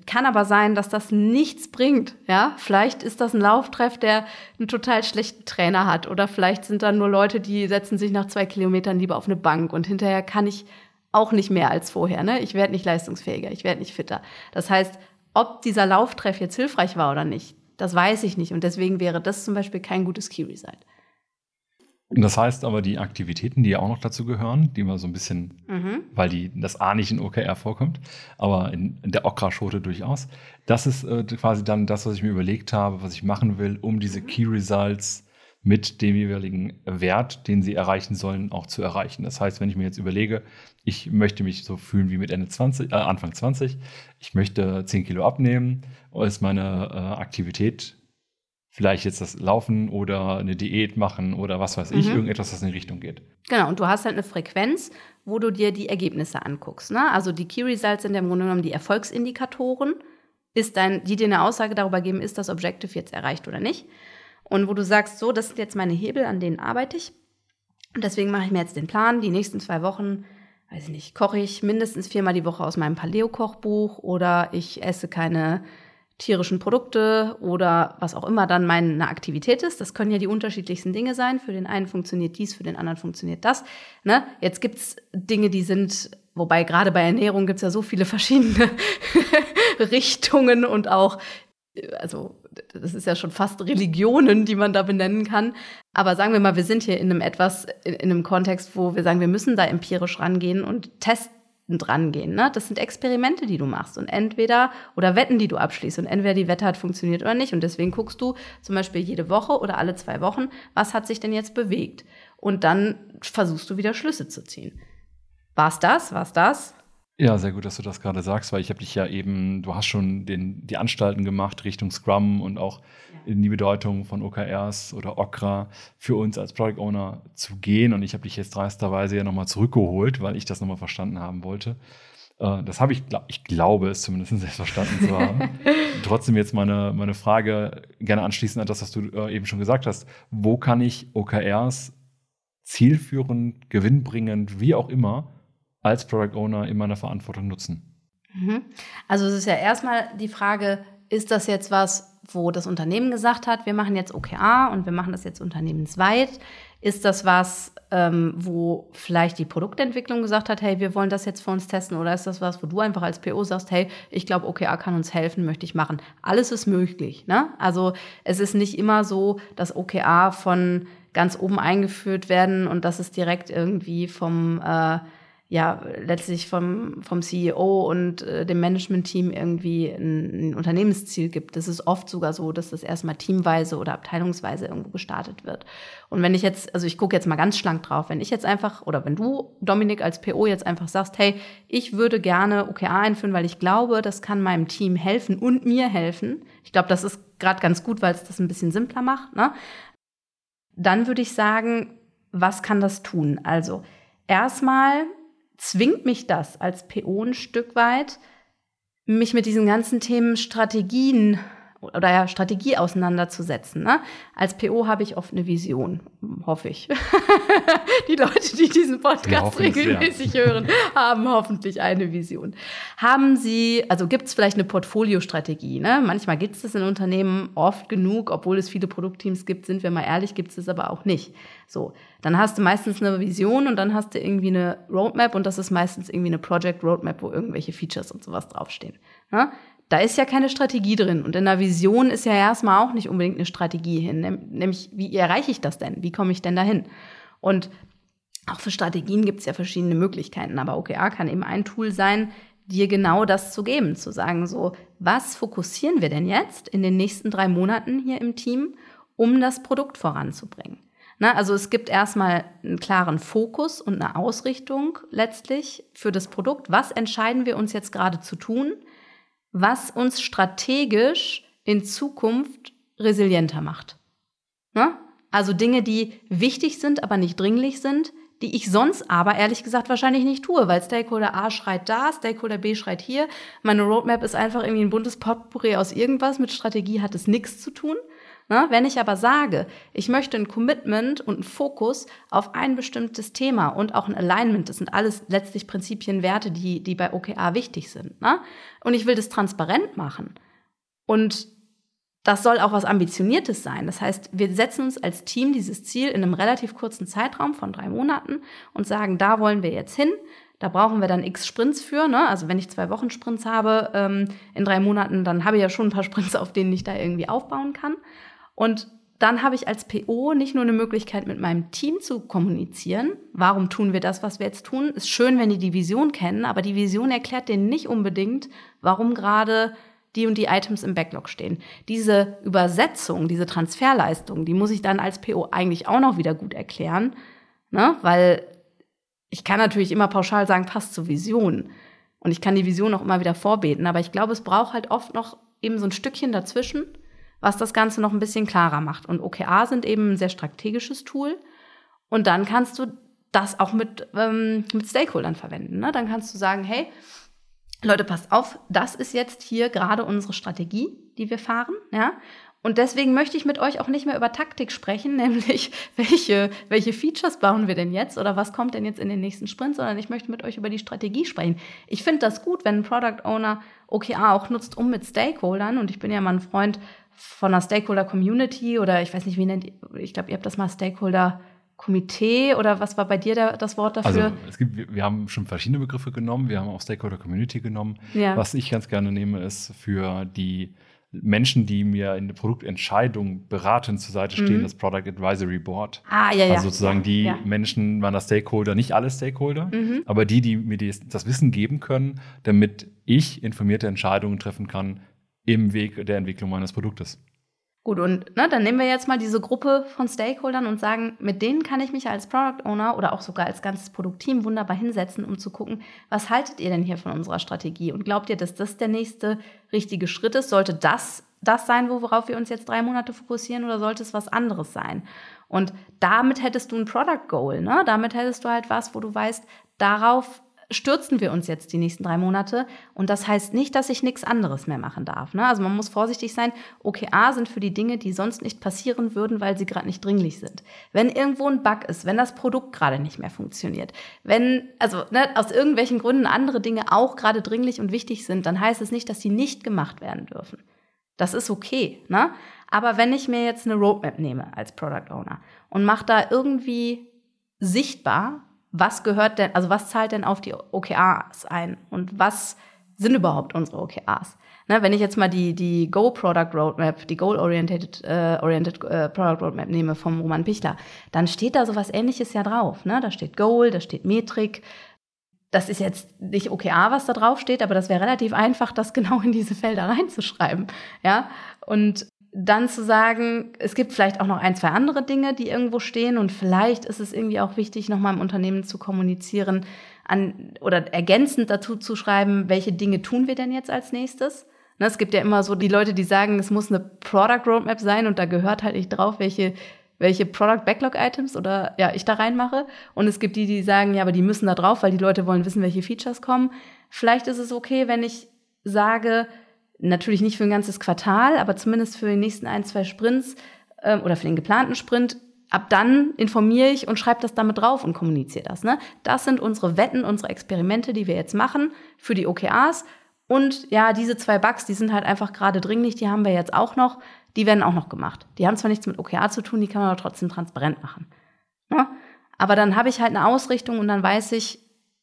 Kann aber sein, dass das nichts bringt. Ja, vielleicht ist das ein Lauftreff, der einen total schlechten Trainer hat, oder vielleicht sind da nur Leute, die setzen sich nach zwei Kilometern lieber auf eine Bank und hinterher kann ich auch nicht mehr als vorher. Ne? Ich werde nicht leistungsfähiger, ich werde nicht fitter. Das heißt, ob dieser Lauftreff jetzt hilfreich war oder nicht, das weiß ich nicht. Und deswegen wäre das zum Beispiel kein gutes Key
Das heißt aber, die Aktivitäten, die ja auch noch dazu gehören, die mal so ein bisschen, mhm. weil die, das A nicht in OKR vorkommt, aber in, in der Okra-Schote durchaus, das ist äh, quasi dann das, was ich mir überlegt habe, was ich machen will, um diese mhm. Key Results mit dem jeweiligen Wert, den sie erreichen sollen, auch zu erreichen. Das heißt, wenn ich mir jetzt überlege, ich möchte mich so fühlen wie mit Ende 20, äh, Anfang 20, ich möchte 10 Kilo abnehmen, ist meine äh, Aktivität vielleicht jetzt das Laufen oder eine Diät machen oder was weiß ich, mhm. irgendetwas, was in die Richtung geht.
Genau, und du hast halt eine Frequenz, wo du dir die Ergebnisse anguckst. Ne? Also die Key Results sind im Grunde genommen die Erfolgsindikatoren, ist dein, die dir eine Aussage darüber geben, ist das Objective jetzt erreicht oder nicht. Und wo du sagst, so, das sind jetzt meine Hebel, an denen arbeite ich. Und deswegen mache ich mir jetzt den Plan, die nächsten zwei Wochen, weiß ich nicht, koche ich mindestens viermal die Woche aus meinem Paleo-Kochbuch oder ich esse keine tierischen Produkte oder was auch immer dann meine Aktivität ist. Das können ja die unterschiedlichsten Dinge sein. Für den einen funktioniert dies, für den anderen funktioniert das. Ne? Jetzt gibt's Dinge, die sind, wobei gerade bei Ernährung gibt's ja so viele verschiedene *laughs* Richtungen und auch also das ist ja schon fast Religionen, die man da benennen kann. Aber sagen wir mal, wir sind hier in einem etwas, in, in einem Kontext, wo wir sagen, wir müssen da empirisch rangehen und testen rangehen. Ne? Das sind Experimente, die du machst und entweder oder Wetten, die du abschließt und entweder die Wette hat funktioniert oder nicht. Und deswegen guckst du zum Beispiel jede Woche oder alle zwei Wochen, was hat sich denn jetzt bewegt? Und dann versuchst du wieder Schlüsse zu ziehen. War's das? War's das?
Ja, sehr gut, dass du das gerade sagst, weil ich habe dich ja eben, du hast schon den, die Anstalten gemacht Richtung Scrum und auch in die Bedeutung von OKRs oder Okra für uns als Product Owner zu gehen. Und ich habe dich jetzt dreisterweise ja nochmal zurückgeholt, weil ich das nochmal verstanden haben wollte. Äh, das habe ich, ich glaube es zumindest *laughs* selbst verstanden zu haben. *laughs* Trotzdem jetzt meine, meine Frage gerne anschließend an das, was du äh, eben schon gesagt hast. Wo kann ich OKRs zielführend, gewinnbringend, wie auch immer, als Product Owner in meiner Verantwortung nutzen?
Mhm. Also es ist ja erstmal die Frage, ist das jetzt was, wo das Unternehmen gesagt hat, wir machen jetzt OKA und wir machen das jetzt unternehmensweit? Ist das was, ähm, wo vielleicht die Produktentwicklung gesagt hat, hey, wir wollen das jetzt für uns testen? Oder ist das was, wo du einfach als PO sagst, hey, ich glaube, OKA kann uns helfen, möchte ich machen? Alles ist möglich. Ne? Also es ist nicht immer so, dass OKA von ganz oben eingeführt werden und dass es direkt irgendwie vom äh, ja letztlich vom, vom CEO und äh, dem Management-Team irgendwie ein, ein, Unternehmensziel gibt. Das ist oft sogar so, dass das erstmal teamweise oder abteilungsweise irgendwo gestartet wird. Und wenn ich jetzt, also ich gucke jetzt mal ganz schlank drauf, wenn ich jetzt einfach, oder wenn du, Dominik, als PO jetzt einfach sagst, hey, ich würde gerne OKA einführen, weil ich glaube, das kann meinem Team helfen und mir helfen. Ich glaube, das ist gerade ganz gut, weil es das ein bisschen simpler macht. Ne? Dann würde ich sagen, was kann das tun? Also erstmal zwingt mich das als PO ein Stück weit, mich mit diesen ganzen Themen Strategien oder ja, Strategie auseinanderzusetzen. Ne? Als PO habe ich oft eine Vision, hoffe ich. *laughs* die Leute, die diesen Podcast regelmäßig hören, haben hoffentlich eine Vision. Haben Sie, also gibt es vielleicht eine Portfoliostrategie? Ne? Manchmal gibt es das in Unternehmen oft genug, obwohl es viele Produktteams gibt, sind wir mal ehrlich, gibt es es aber auch nicht. So, dann hast du meistens eine Vision und dann hast du irgendwie eine Roadmap und das ist meistens irgendwie eine Project Roadmap, wo irgendwelche Features und sowas draufstehen. Ne? Da ist ja keine Strategie drin. Und in der Vision ist ja erstmal auch nicht unbedingt eine Strategie hin. Nämlich, wie erreiche ich das denn? Wie komme ich denn dahin? Und auch für Strategien gibt es ja verschiedene Möglichkeiten. Aber OKR kann eben ein Tool sein, dir genau das zu geben, zu sagen, so, was fokussieren wir denn jetzt in den nächsten drei Monaten hier im Team, um das Produkt voranzubringen? Na, also es gibt erstmal einen klaren Fokus und eine Ausrichtung letztlich für das Produkt. Was entscheiden wir uns jetzt gerade zu tun? Was uns strategisch in Zukunft resilienter macht. Ne? Also Dinge, die wichtig sind, aber nicht dringlich sind, die ich sonst aber ehrlich gesagt wahrscheinlich nicht tue, weil Stakeholder A schreit da, Stakeholder B schreit hier. Meine Roadmap ist einfach irgendwie ein buntes Potpourri aus irgendwas. Mit Strategie hat es nichts zu tun. Na, wenn ich aber sage, ich möchte ein Commitment und einen Fokus auf ein bestimmtes Thema und auch ein Alignment, das sind alles letztlich Prinzipien, Werte, die, die bei OKA wichtig sind. Na? Und ich will das transparent machen. Und das soll auch was Ambitioniertes sein. Das heißt, wir setzen uns als Team dieses Ziel in einem relativ kurzen Zeitraum von drei Monaten und sagen, da wollen wir jetzt hin. Da brauchen wir dann x Sprints für. Ne? Also wenn ich zwei Wochen Sprints habe ähm, in drei Monaten, dann habe ich ja schon ein paar Sprints, auf denen ich da irgendwie aufbauen kann. Und dann habe ich als PO nicht nur eine Möglichkeit, mit meinem Team zu kommunizieren. Warum tun wir das, was wir jetzt tun? Ist schön, wenn die die Vision kennen, aber die Vision erklärt denen nicht unbedingt, warum gerade die und die Items im Backlog stehen. Diese Übersetzung, diese Transferleistung, die muss ich dann als PO eigentlich auch noch wieder gut erklären, ne? weil ich kann natürlich immer pauschal sagen, passt zur Vision. Und ich kann die Vision auch immer wieder vorbeten, aber ich glaube, es braucht halt oft noch eben so ein Stückchen dazwischen, was das Ganze noch ein bisschen klarer macht. Und OKR sind eben ein sehr strategisches Tool. Und dann kannst du das auch mit, ähm, mit Stakeholdern verwenden. Ne? Dann kannst du sagen, hey, Leute, passt auf, das ist jetzt hier gerade unsere Strategie, die wir fahren, ja. Und deswegen möchte ich mit euch auch nicht mehr über Taktik sprechen, *laughs* nämlich welche, welche Features bauen wir denn jetzt oder was kommt denn jetzt in den nächsten Sprints, sondern ich möchte mit euch über die Strategie sprechen. Ich finde das gut, wenn ein Product Owner OKR auch nutzt, um mit Stakeholdern, und ich bin ja mal ein Freund von einer Stakeholder Community oder ich weiß nicht, wie nennt ihr, ich glaube, ihr habt das mal Stakeholder Komitee oder was war bei dir der, das Wort dafür?
Also es gibt, wir haben schon verschiedene Begriffe genommen. Wir haben auch Stakeholder Community genommen. Ja. Was ich ganz gerne nehme, ist für die Menschen, die mir in der Produktentscheidung beratend zur Seite stehen, mhm. das Product Advisory Board.
Ah, ja, ja.
Also sozusagen die ja. Menschen, waren das Stakeholder, nicht alle Stakeholder, mhm. aber die, die mir das Wissen geben können, damit ich informierte Entscheidungen treffen kann im Weg der Entwicklung meines Produktes.
Gut, und ne, dann nehmen wir jetzt mal diese Gruppe von Stakeholdern und sagen, mit denen kann ich mich als Product Owner oder auch sogar als ganzes Produktteam wunderbar hinsetzen, um zu gucken, was haltet ihr denn hier von unserer Strategie? Und glaubt ihr, dass das der nächste richtige Schritt ist? Sollte das das sein, worauf wir uns jetzt drei Monate fokussieren oder sollte es was anderes sein? Und damit hättest du ein Product Goal, ne? Damit hättest du halt was, wo du weißt, darauf stürzen wir uns jetzt die nächsten drei Monate. Und das heißt nicht, dass ich nichts anderes mehr machen darf. Ne? Also man muss vorsichtig sein. OKA sind für die Dinge, die sonst nicht passieren würden, weil sie gerade nicht dringlich sind. Wenn irgendwo ein Bug ist, wenn das Produkt gerade nicht mehr funktioniert, wenn, also ne, aus irgendwelchen Gründen andere Dinge auch gerade dringlich und wichtig sind, dann heißt es nicht, dass sie nicht gemacht werden dürfen. Das ist okay. Ne? Aber wenn ich mir jetzt eine Roadmap nehme als Product Owner und mache da irgendwie sichtbar, was gehört denn, also was zahlt denn auf die OKRs ein und was sind überhaupt unsere OKRs? Ne, wenn ich jetzt mal die, die Go Product Roadmap, die Goal-Oriented äh, Oriented, äh, Product Roadmap nehme vom Roman Pichler, dann steht da sowas ähnliches ja drauf. Ne? Da steht Goal, da steht Metrik. Das ist jetzt nicht OKR, was da drauf steht, aber das wäre relativ einfach, das *laughs* genau in diese Felder reinzuschreiben. Ja, und dann zu sagen, es gibt vielleicht auch noch ein, zwei andere Dinge, die irgendwo stehen und vielleicht ist es irgendwie auch wichtig, nochmal im Unternehmen zu kommunizieren an, oder ergänzend dazu zu schreiben, welche Dinge tun wir denn jetzt als nächstes. Ne, es gibt ja immer so die Leute, die sagen, es muss eine Product Roadmap sein und da gehört halt nicht drauf, welche welche Product Backlog Items oder ja, ich da reinmache. Und es gibt die, die sagen, ja, aber die müssen da drauf, weil die Leute wollen wissen, welche Features kommen. Vielleicht ist es okay, wenn ich sage, Natürlich nicht für ein ganzes Quartal, aber zumindest für die nächsten ein, zwei Sprints ähm, oder für den geplanten Sprint. Ab dann informiere ich und schreibe das damit drauf und kommuniziere das. Ne? Das sind unsere Wetten, unsere Experimente, die wir jetzt machen für die OKRs. Und ja, diese zwei Bugs, die sind halt einfach gerade dringlich, die haben wir jetzt auch noch. Die werden auch noch gemacht. Die haben zwar nichts mit OKR zu tun, die kann man aber trotzdem transparent machen. Ne? Aber dann habe ich halt eine Ausrichtung und dann weiß ich,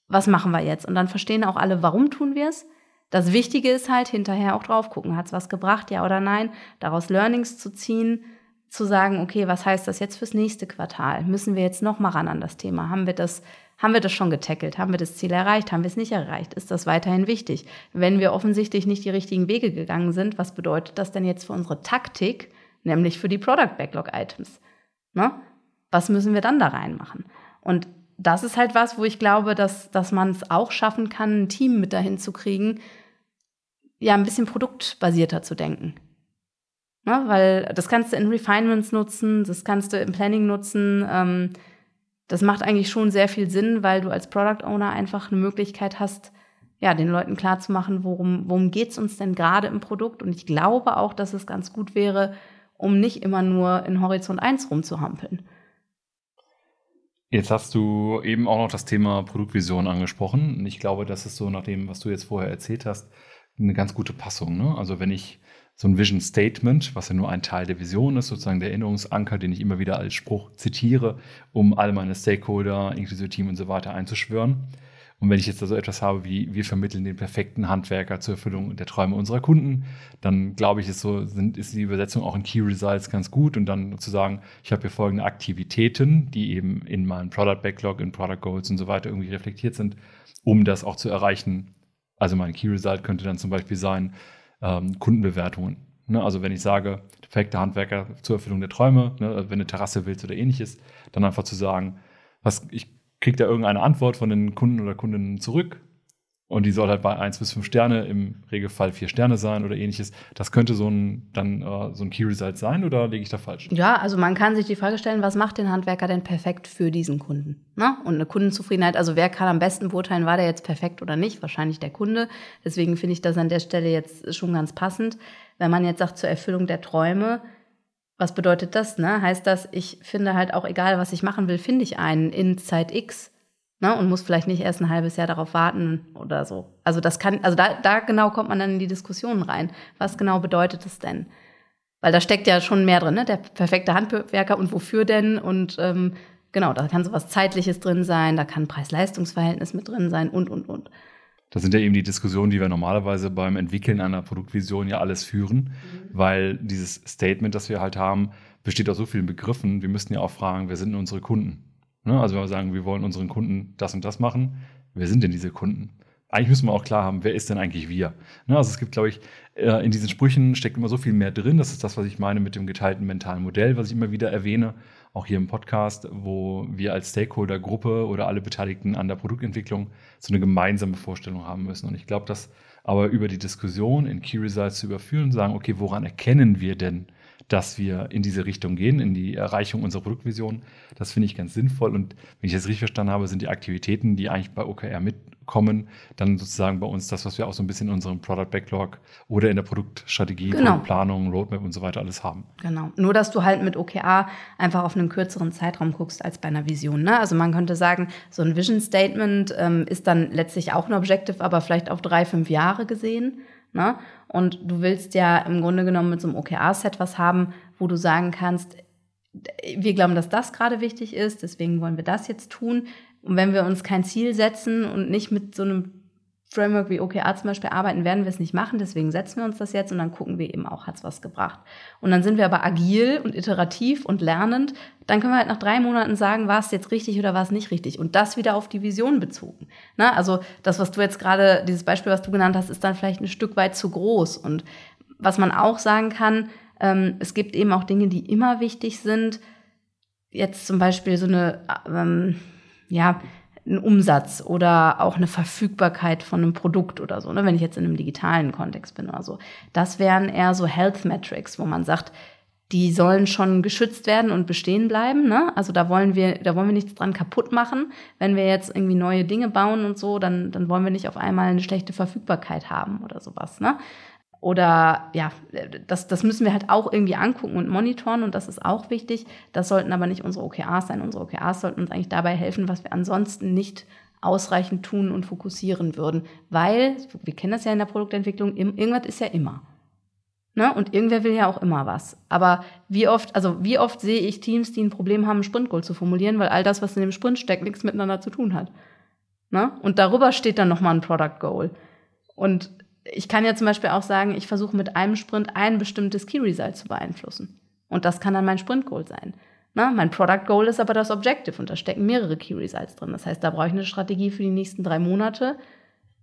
was machen wir jetzt? Und dann verstehen auch alle, warum tun wir es. Das Wichtige ist halt hinterher auch drauf gucken, hat es was gebracht, ja oder nein, daraus Learnings zu ziehen, zu sagen, okay, was heißt das jetzt fürs nächste Quartal? Müssen wir jetzt noch mal ran an das Thema? Haben wir das, haben wir das schon getackelt? Haben wir das Ziel erreicht? Haben wir es nicht erreicht? Ist das weiterhin wichtig? Wenn wir offensichtlich nicht die richtigen Wege gegangen sind, was bedeutet das denn jetzt für unsere Taktik, nämlich für die Product Backlog Items? Ne? Was müssen wir dann da reinmachen? Und das ist halt was, wo ich glaube, dass, dass man es auch schaffen kann, ein Team mit dahin zu kriegen, ja, ein bisschen produktbasierter zu denken. Ne? Weil das kannst du in Refinements nutzen, das kannst du im Planning nutzen. Ähm, das macht eigentlich schon sehr viel Sinn, weil du als Product Owner einfach eine Möglichkeit hast, ja, den Leuten klarzumachen, worum, worum geht's uns denn gerade im Produkt. Und ich glaube auch, dass es ganz gut wäre, um nicht immer nur in Horizont 1 rumzuhampeln.
Jetzt hast du eben auch noch das Thema Produktvision angesprochen. Und ich glaube, das ist so nach dem, was du jetzt vorher erzählt hast, eine ganz gute Passung. Ne? Also wenn ich so ein Vision Statement, was ja nur ein Teil der Vision ist, sozusagen der Erinnerungsanker, den ich immer wieder als Spruch zitiere, um all meine Stakeholder, inklusive Team und so weiter einzuschwören. Und wenn ich jetzt also etwas habe wie, wir vermitteln den perfekten Handwerker zur Erfüllung der Träume unserer Kunden, dann glaube ich, ist so, sind, ist die Übersetzung auch in Key Results ganz gut und dann zu sagen, ich habe hier folgende Aktivitäten, die eben in meinem Product Backlog, in Product Goals und so weiter irgendwie reflektiert sind, um das auch zu erreichen. Also mein Key Result könnte dann zum Beispiel sein, ähm, Kundenbewertungen. Ne? Also wenn ich sage, perfekter Handwerker zur Erfüllung der Träume, ne? wenn du eine Terrasse willst oder ähnliches, dann einfach zu sagen, was ich kriegt er irgendeine Antwort von den Kunden oder Kundinnen zurück. Und die soll halt bei 1 bis 5 Sterne, im Regelfall 4 Sterne sein oder ähnliches. Das könnte so ein, dann, uh, so ein Key Result sein oder liege ich da falsch?
Ja, also man kann sich die Frage stellen, was macht den Handwerker denn perfekt für diesen Kunden? Ne? Und eine Kundenzufriedenheit, also wer kann am besten beurteilen, war der jetzt perfekt oder nicht? Wahrscheinlich der Kunde. Deswegen finde ich das an der Stelle jetzt schon ganz passend. Wenn man jetzt sagt, zur Erfüllung der Träume, was bedeutet das? Ne? Heißt das, ich finde halt auch, egal was ich machen will, finde ich einen in Zeit X ne? und muss vielleicht nicht erst ein halbes Jahr darauf warten oder so. Also das kann, also da, da genau kommt man dann in die Diskussionen rein. Was genau bedeutet es denn? Weil da steckt ja schon mehr drin, ne? der perfekte Handwerker und wofür denn und ähm, genau, da kann sowas Zeitliches drin sein, da kann Preis-Leistungs-Verhältnis mit drin sein und, und, und.
Das sind ja eben die Diskussionen, die wir normalerweise beim Entwickeln einer Produktvision ja alles führen, mhm. weil dieses Statement, das wir halt haben, besteht aus so vielen Begriffen. Wir müssten ja auch fragen, wer sind denn unsere Kunden? Ne? Also wenn wir sagen, wir wollen unseren Kunden das und das machen, wer sind denn diese Kunden? Eigentlich müssen wir auch klar haben, wer ist denn eigentlich wir? Ne? Also es gibt, glaube ich, äh, in diesen Sprüchen steckt immer so viel mehr drin. Das ist das, was ich meine mit dem geteilten mentalen Modell, was ich immer wieder erwähne auch hier im Podcast, wo wir als Stakeholder-Gruppe oder alle Beteiligten an der Produktentwicklung so eine gemeinsame Vorstellung haben müssen. Und ich glaube, dass aber über die Diskussion in Key Results zu überführen und sagen, okay, woran erkennen wir denn, dass wir in diese Richtung gehen, in die Erreichung unserer Produktvision. Das finde ich ganz sinnvoll. Und wenn ich das richtig verstanden habe, sind die Aktivitäten, die eigentlich bei OKR mitkommen, dann sozusagen bei uns das, was wir auch so ein bisschen in unserem Product Backlog oder in der Produktstrategie, genau. Produktplanung, Roadmap und so weiter alles haben.
Genau. Nur, dass du halt mit OKR einfach auf einen kürzeren Zeitraum guckst als bei einer Vision. Ne? Also man könnte sagen, so ein Vision Statement ähm, ist dann letztlich auch ein Objective, aber vielleicht auf drei, fünf Jahre gesehen. Ne? Und du willst ja im Grunde genommen mit so einem OKR-Set was haben, wo du sagen kannst, wir glauben, dass das gerade wichtig ist, deswegen wollen wir das jetzt tun. Und wenn wir uns kein Ziel setzen und nicht mit so einem Framework wie OKR zum Beispiel arbeiten, werden wir es nicht machen. Deswegen setzen wir uns das jetzt und dann gucken wir eben auch, hat es was gebracht. Und dann sind wir aber agil und iterativ und lernend. Dann können wir halt nach drei Monaten sagen, war es jetzt richtig oder war es nicht richtig. Und das wieder auf die Vision bezogen. Na, also das, was du jetzt gerade, dieses Beispiel, was du genannt hast, ist dann vielleicht ein Stück weit zu groß. Und was man auch sagen kann, ähm, es gibt eben auch Dinge, die immer wichtig sind. Jetzt zum Beispiel so eine, ähm, ja, ein Umsatz oder auch eine Verfügbarkeit von einem Produkt oder so, ne, wenn ich jetzt in einem digitalen Kontext bin oder so. Das wären eher so Health Metrics, wo man sagt, die sollen schon geschützt werden und bestehen bleiben. Ne? Also da wollen wir, da wollen wir nichts dran kaputt machen. Wenn wir jetzt irgendwie neue Dinge bauen und so, dann, dann wollen wir nicht auf einmal eine schlechte Verfügbarkeit haben oder sowas. Ne? Oder ja, das, das müssen wir halt auch irgendwie angucken und monitoren und das ist auch wichtig. Das sollten aber nicht unsere OKRs sein. Unsere OKRs sollten uns eigentlich dabei helfen, was wir ansonsten nicht ausreichend tun und fokussieren würden. Weil, wir kennen das ja in der Produktentwicklung, irgendwas ist ja immer. Ne? Und irgendwer will ja auch immer was. Aber wie oft, also wie oft sehe ich Teams, die ein Problem haben, ein Sprintgoal zu formulieren, weil all das, was in dem Sprint steckt, nichts miteinander zu tun hat. Ne? Und darüber steht dann nochmal ein Product Goal. Und ich kann ja zum Beispiel auch sagen, ich versuche mit einem Sprint ein bestimmtes Key Result zu beeinflussen. Und das kann dann mein Sprint Goal sein. Na, mein Product Goal ist aber das Objective und da stecken mehrere Key Results drin. Das heißt, da brauche ich eine Strategie für die nächsten drei Monate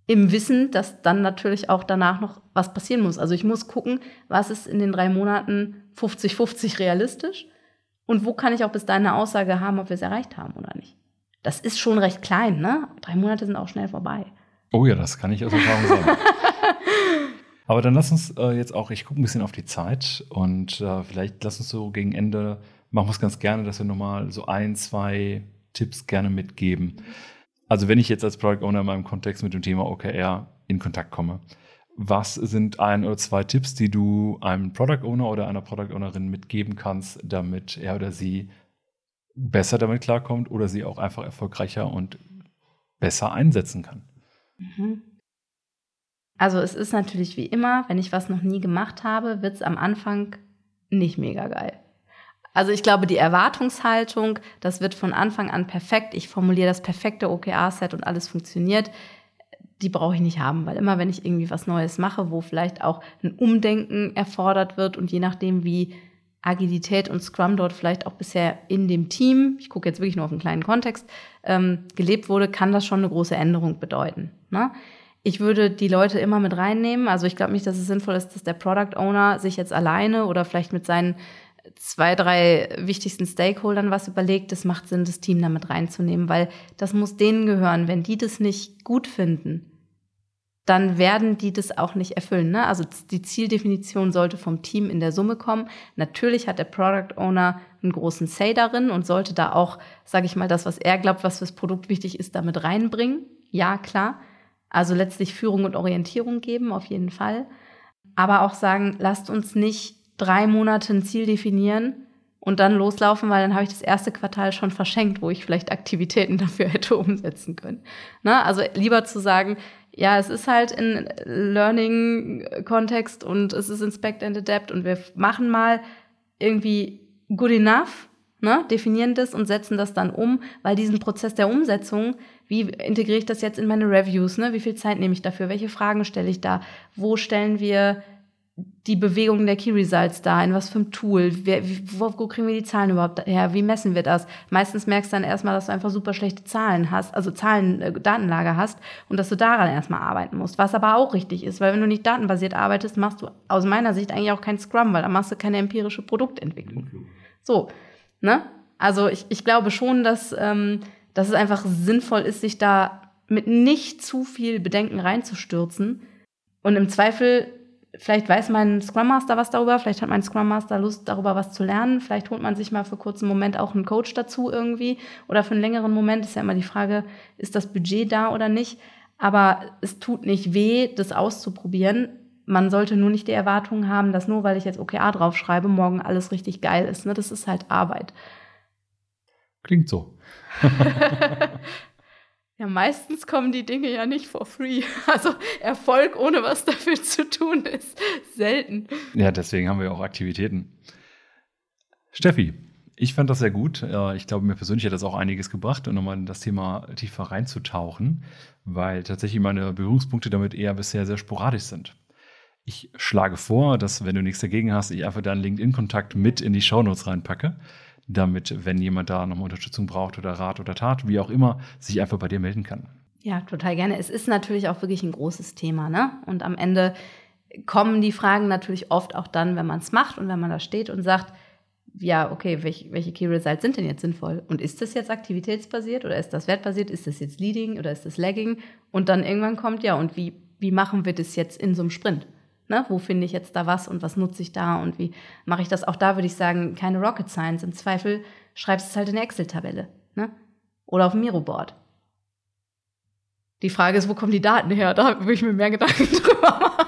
im Wissen, dass dann natürlich auch danach noch was passieren muss. Also ich muss gucken, was ist in den drei Monaten 50-50 realistisch und wo kann ich auch bis dahin eine Aussage haben, ob wir es erreicht haben oder nicht. Das ist schon recht klein, ne? Drei Monate sind auch schnell vorbei.
Oh ja, das kann ich aus Erfahrung sagen. *laughs* Aber dann lass uns äh, jetzt auch, ich gucke ein bisschen auf die Zeit und äh, vielleicht lass uns so gegen Ende, machen wir es ganz gerne, dass wir nochmal so ein, zwei Tipps gerne mitgeben. Also wenn ich jetzt als Product Owner in meinem Kontext mit dem Thema OKR in Kontakt komme, was sind ein oder zwei Tipps, die du einem Product Owner oder einer Product Ownerin mitgeben kannst, damit er oder sie besser damit klarkommt oder sie auch einfach erfolgreicher und besser einsetzen kann? Mhm.
Also es ist natürlich wie immer, wenn ich was noch nie gemacht habe, wird es am Anfang nicht mega geil. Also ich glaube, die Erwartungshaltung, das wird von Anfang an perfekt. Ich formuliere das perfekte OKR-Set und alles funktioniert. Die brauche ich nicht haben, weil immer wenn ich irgendwie was Neues mache, wo vielleicht auch ein Umdenken erfordert wird und je nachdem, wie Agilität und Scrum dort vielleicht auch bisher in dem Team, ich gucke jetzt wirklich nur auf einen kleinen Kontext, ähm, gelebt wurde, kann das schon eine große Änderung bedeuten. Ne? Ich würde die Leute immer mit reinnehmen. Also ich glaube nicht, dass es sinnvoll ist, dass der Product Owner sich jetzt alleine oder vielleicht mit seinen zwei, drei wichtigsten Stakeholdern was überlegt. Es macht Sinn, das Team damit reinzunehmen, weil das muss denen gehören. Wenn die das nicht gut finden, dann werden die das auch nicht erfüllen. Ne? Also die Zieldefinition sollte vom Team in der Summe kommen. Natürlich hat der Product Owner einen großen Say darin und sollte da auch, sage ich mal, das, was er glaubt, was fürs Produkt wichtig ist, damit reinbringen. Ja, klar. Also letztlich Führung und Orientierung geben, auf jeden Fall. Aber auch sagen, lasst uns nicht drei Monate ein Ziel definieren und dann loslaufen, weil dann habe ich das erste Quartal schon verschenkt, wo ich vielleicht Aktivitäten *laughs* dafür hätte umsetzen können. Na, also lieber zu sagen, ja, es ist halt in Learning-Kontext und es ist Inspect and Adapt und wir machen mal irgendwie good enough, ne, definieren das und setzen das dann um, weil diesen Prozess der Umsetzung, wie integriere ich das jetzt in meine Reviews, ne? Wie viel Zeit nehme ich dafür? Welche Fragen stelle ich da? Wo stellen wir die Bewegung der Key Results da? In was für ein Tool? Wer, wo, wo, kriegen wir die Zahlen überhaupt her? Wie messen wir das? Meistens merkst du dann erstmal, dass du einfach super schlechte Zahlen hast, also Zahlen, äh, Datenlager hast und dass du daran erstmal arbeiten musst. Was aber auch richtig ist, weil wenn du nicht datenbasiert arbeitest, machst du aus meiner Sicht eigentlich auch kein Scrum, weil dann machst du keine empirische Produktentwicklung. So, ne? Also ich, ich glaube schon, dass ähm, dass es einfach sinnvoll ist, sich da mit nicht zu viel Bedenken reinzustürzen. Und im Zweifel, vielleicht weiß mein Scrum Master was darüber, vielleicht hat mein Scrum Master Lust, darüber was zu lernen. Vielleicht holt man sich mal für kurzen Moment auch einen Coach dazu irgendwie. Oder für einen längeren Moment ist ja immer die Frage, ist das Budget da oder nicht? Aber es tut nicht weh, das auszuprobieren. Man sollte nur nicht die Erwartung haben, dass nur weil ich jetzt OKA draufschreibe, morgen alles richtig geil ist. Ne? Das ist halt Arbeit.
Klingt so. *laughs*
ja, meistens kommen die Dinge ja nicht for free. Also Erfolg ohne was dafür zu tun ist selten.
Ja, deswegen haben wir auch Aktivitäten. Steffi, ich fand das sehr gut. Ich glaube, mir persönlich hat das auch einiges gebracht, um nochmal in das Thema tiefer reinzutauchen, weil tatsächlich meine Berührungspunkte damit eher bisher sehr sporadisch sind. Ich schlage vor, dass, wenn du nichts dagegen hast, ich einfach deinen LinkedIn-Kontakt mit in die Shownotes reinpacke damit, wenn jemand da nochmal Unterstützung braucht oder Rat oder Tat, wie auch immer, sich einfach bei dir melden kann.
Ja, total gerne. Es ist natürlich auch wirklich ein großes Thema, ne? Und am Ende kommen die Fragen natürlich oft auch dann, wenn man es macht und wenn man da steht und sagt, ja, okay, welche, welche Key Results sind denn jetzt sinnvoll? Und ist das jetzt aktivitätsbasiert oder ist das wertbasiert? Ist das jetzt Leading oder ist das Lagging? Und dann irgendwann kommt, ja, und wie, wie machen wir das jetzt in so einem Sprint? Ne? Wo finde ich jetzt da was und was nutze ich da und wie mache ich das? Auch da würde ich sagen, keine Rocket Science. Im Zweifel schreibst du es halt in eine Excel-Tabelle ne? oder auf dem Miroboard. Die Frage ist, wo kommen die Daten her? Da würde ich mir mehr Gedanken *laughs* drüber machen.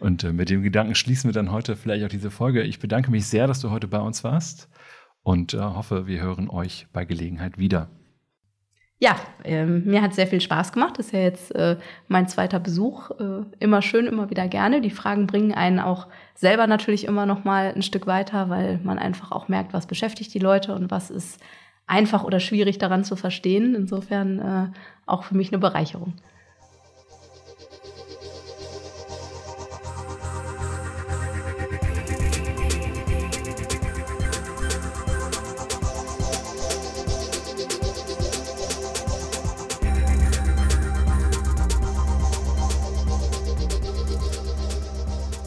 Und äh, mit dem Gedanken schließen wir dann heute vielleicht auch diese Folge. Ich bedanke mich sehr, dass du heute bei uns warst und äh, hoffe, wir hören euch bei Gelegenheit wieder.
Ja, ähm, mir hat sehr viel Spaß gemacht. Das ist ja jetzt äh, mein zweiter Besuch. Äh, immer schön, immer wieder gerne. Die Fragen bringen einen auch selber natürlich immer noch mal ein Stück weiter, weil man einfach auch merkt, was beschäftigt die Leute und was ist einfach oder schwierig daran zu verstehen. Insofern äh, auch für mich eine Bereicherung.